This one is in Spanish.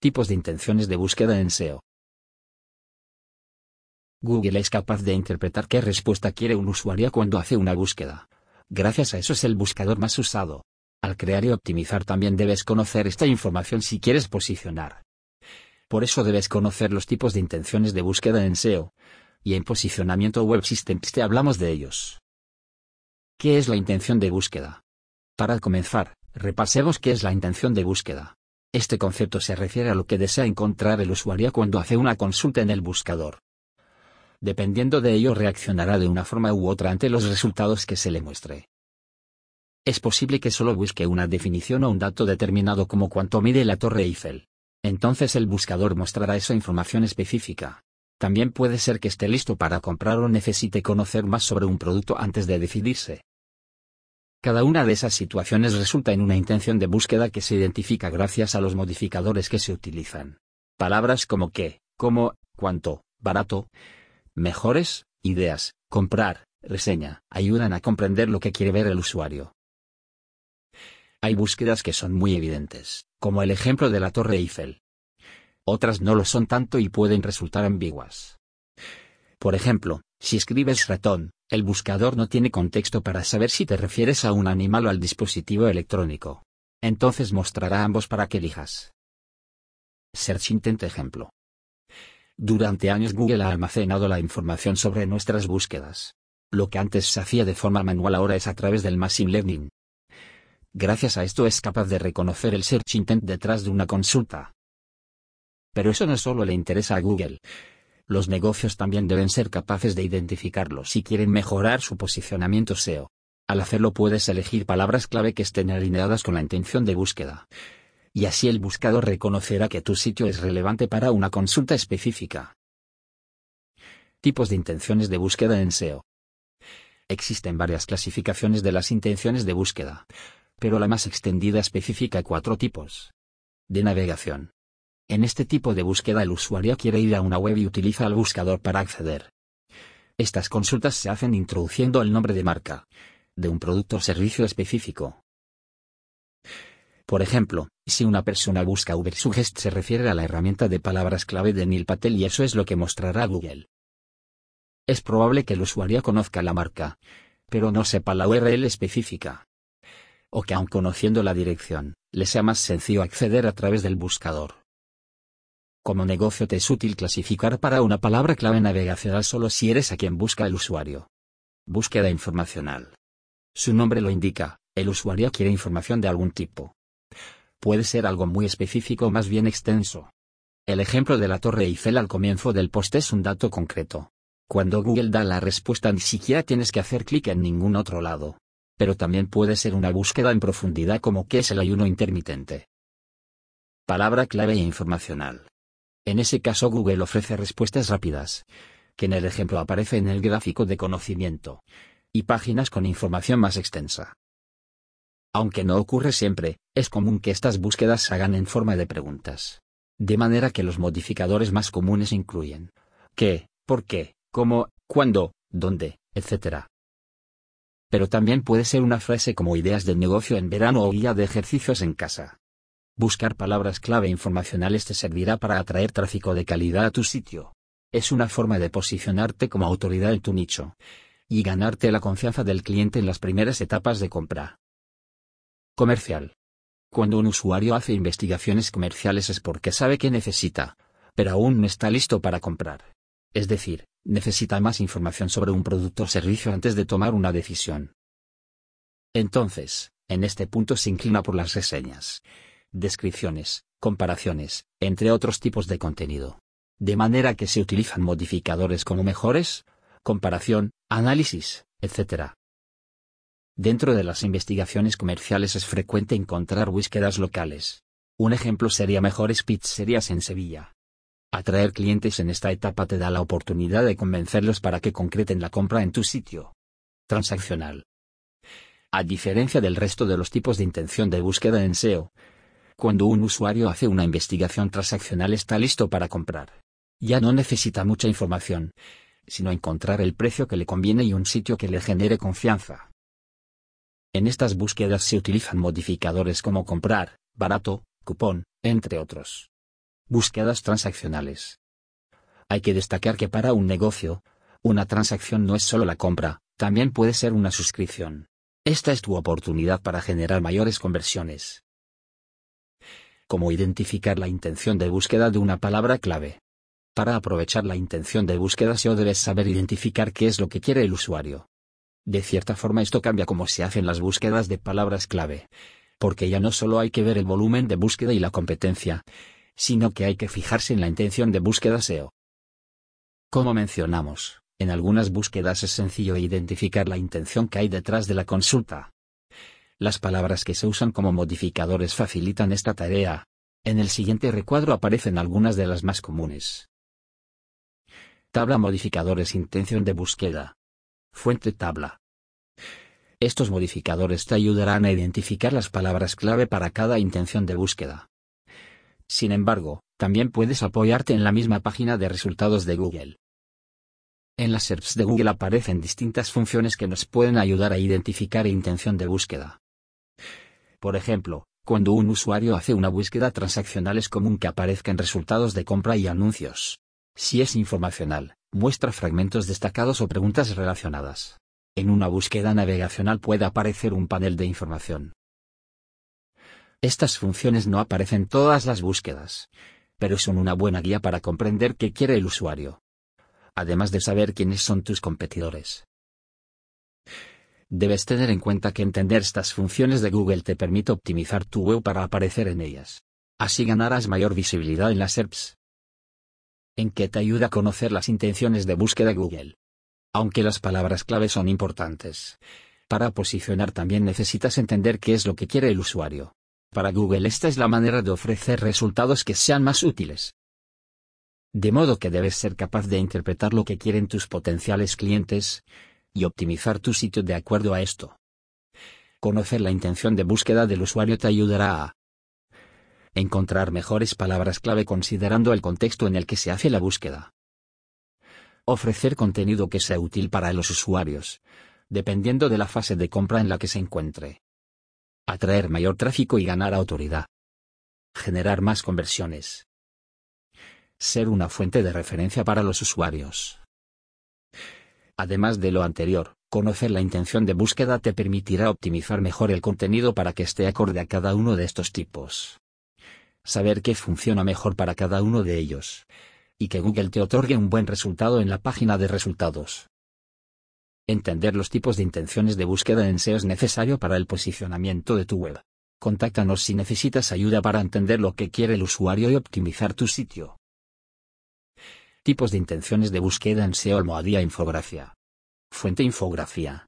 Tipos de intenciones de búsqueda en SEO. Google es capaz de interpretar qué respuesta quiere un usuario cuando hace una búsqueda. Gracias a eso es el buscador más usado. Al crear y optimizar también debes conocer esta información si quieres posicionar. Por eso debes conocer los tipos de intenciones de búsqueda en SEO. Y en posicionamiento web systems te hablamos de ellos. ¿Qué es la intención de búsqueda? Para comenzar, repasemos qué es la intención de búsqueda. Este concepto se refiere a lo que desea encontrar el usuario cuando hace una consulta en el buscador. Dependiendo de ello reaccionará de una forma u otra ante los resultados que se le muestre. Es posible que solo busque una definición o un dato determinado como cuánto mide la Torre Eiffel. Entonces el buscador mostrará esa información específica. También puede ser que esté listo para comprar o necesite conocer más sobre un producto antes de decidirse. Cada una de esas situaciones resulta en una intención de búsqueda que se identifica gracias a los modificadores que se utilizan. Palabras como qué, cómo, cuánto, barato, mejores, ideas, comprar, reseña, ayudan a comprender lo que quiere ver el usuario. Hay búsquedas que son muy evidentes, como el ejemplo de la Torre Eiffel. Otras no lo son tanto y pueden resultar ambiguas. Por ejemplo, si escribes ratón, el buscador no tiene contexto para saber si te refieres a un animal o al dispositivo electrónico. Entonces mostrará ambos para que elijas. Search Intent ejemplo. Durante años Google ha almacenado la información sobre nuestras búsquedas. Lo que antes se hacía de forma manual ahora es a través del Machine Learning. Gracias a esto es capaz de reconocer el Search Intent detrás de una consulta. Pero eso no solo le interesa a Google, los negocios también deben ser capaces de identificarlo si quieren mejorar su posicionamiento SEO. Al hacerlo puedes elegir palabras clave que estén alineadas con la intención de búsqueda. Y así el buscador reconocerá que tu sitio es relevante para una consulta específica. Tipos de intenciones de búsqueda en SEO. Existen varias clasificaciones de las intenciones de búsqueda, pero la más extendida especifica cuatro tipos. De navegación. En este tipo de búsqueda el usuario quiere ir a una web y utiliza el buscador para acceder. Estas consultas se hacen introduciendo el nombre de marca, de un producto o servicio específico. Por ejemplo, si una persona busca Ubersuggest se refiere a la herramienta de palabras clave de Neil Patel y eso es lo que mostrará Google. Es probable que el usuario conozca la marca, pero no sepa la URL específica. O que aun conociendo la dirección, le sea más sencillo acceder a través del buscador. Como negocio te es útil clasificar para una palabra clave navegacional solo si eres a quien busca el usuario. Búsqueda informacional. Su nombre lo indica, el usuario quiere información de algún tipo. Puede ser algo muy específico o más bien extenso. El ejemplo de la Torre Eiffel al comienzo del post es un dato concreto. Cuando Google da la respuesta ni siquiera tienes que hacer clic en ningún otro lado. Pero también puede ser una búsqueda en profundidad como qué es el ayuno intermitente. Palabra clave informacional. En ese caso Google ofrece respuestas rápidas, que en el ejemplo aparece en el gráfico de conocimiento, y páginas con información más extensa. Aunque no ocurre siempre, es común que estas búsquedas se hagan en forma de preguntas. De manera que los modificadores más comunes incluyen qué, por qué, cómo, cuándo, dónde, etc. Pero también puede ser una frase como ideas de negocio en verano o guía de ejercicios en casa. Buscar palabras clave informacionales te servirá para atraer tráfico de calidad a tu sitio. Es una forma de posicionarte como autoridad en tu nicho. Y ganarte la confianza del cliente en las primeras etapas de compra. Comercial. Cuando un usuario hace investigaciones comerciales es porque sabe que necesita, pero aún no está listo para comprar. Es decir, necesita más información sobre un producto o servicio antes de tomar una decisión. Entonces, en este punto se inclina por las reseñas descripciones, comparaciones, entre otros tipos de contenido. De manera que se utilizan modificadores como mejores, comparación, análisis, etc. Dentro de las investigaciones comerciales es frecuente encontrar búsquedas locales. Un ejemplo sería mejores pizzerías en Sevilla. Atraer clientes en esta etapa te da la oportunidad de convencerlos para que concreten la compra en tu sitio. Transaccional. A diferencia del resto de los tipos de intención de búsqueda en SEO, cuando un usuario hace una investigación transaccional está listo para comprar. Ya no necesita mucha información, sino encontrar el precio que le conviene y un sitio que le genere confianza. En estas búsquedas se utilizan modificadores como comprar, barato, cupón, entre otros. Búsquedas transaccionales. Hay que destacar que para un negocio, una transacción no es solo la compra, también puede ser una suscripción. Esta es tu oportunidad para generar mayores conversiones. ¿Cómo identificar la intención de búsqueda de una palabra clave? Para aprovechar la intención de búsqueda SEO debes saber identificar qué es lo que quiere el usuario. De cierta forma esto cambia cómo se hacen las búsquedas de palabras clave, porque ya no solo hay que ver el volumen de búsqueda y la competencia, sino que hay que fijarse en la intención de búsqueda SEO. Como mencionamos, en algunas búsquedas es sencillo identificar la intención que hay detrás de la consulta. Las palabras que se usan como modificadores facilitan esta tarea. En el siguiente recuadro aparecen algunas de las más comunes. Tabla modificadores intención de búsqueda. Fuente tabla. Estos modificadores te ayudarán a identificar las palabras clave para cada intención de búsqueda. Sin embargo, también puedes apoyarte en la misma página de resultados de Google. En las SERPs de Google aparecen distintas funciones que nos pueden ayudar a identificar intención de búsqueda. Por ejemplo, cuando un usuario hace una búsqueda transaccional es común que aparezcan resultados de compra y anuncios. Si es informacional, muestra fragmentos destacados o preguntas relacionadas. En una búsqueda navegacional puede aparecer un panel de información. Estas funciones no aparecen en todas las búsquedas, pero son una buena guía para comprender qué quiere el usuario. Además de saber quiénes son tus competidores. Debes tener en cuenta que entender estas funciones de Google te permite optimizar tu web para aparecer en ellas. Así ganarás mayor visibilidad en las SERPs en que te ayuda a conocer las intenciones de búsqueda Google. Aunque las palabras clave son importantes. Para posicionar también necesitas entender qué es lo que quiere el usuario. Para Google esta es la manera de ofrecer resultados que sean más útiles. De modo que debes ser capaz de interpretar lo que quieren tus potenciales clientes, y optimizar tu sitio de acuerdo a esto. Conocer la intención de búsqueda del usuario te ayudará a encontrar mejores palabras clave considerando el contexto en el que se hace la búsqueda. Ofrecer contenido que sea útil para los usuarios, dependiendo de la fase de compra en la que se encuentre. Atraer mayor tráfico y ganar autoridad. Generar más conversiones. Ser una fuente de referencia para los usuarios. Además de lo anterior, conocer la intención de búsqueda te permitirá optimizar mejor el contenido para que esté acorde a cada uno de estos tipos saber qué funciona mejor para cada uno de ellos. Y que Google te otorgue un buen resultado en la página de resultados. Entender los tipos de intenciones de búsqueda en SEO es necesario para el posicionamiento de tu web. Contáctanos si necesitas ayuda para entender lo que quiere el usuario y optimizar tu sitio. Tipos de intenciones de búsqueda en SEO Almohadía Infografía. Fuente Infografía.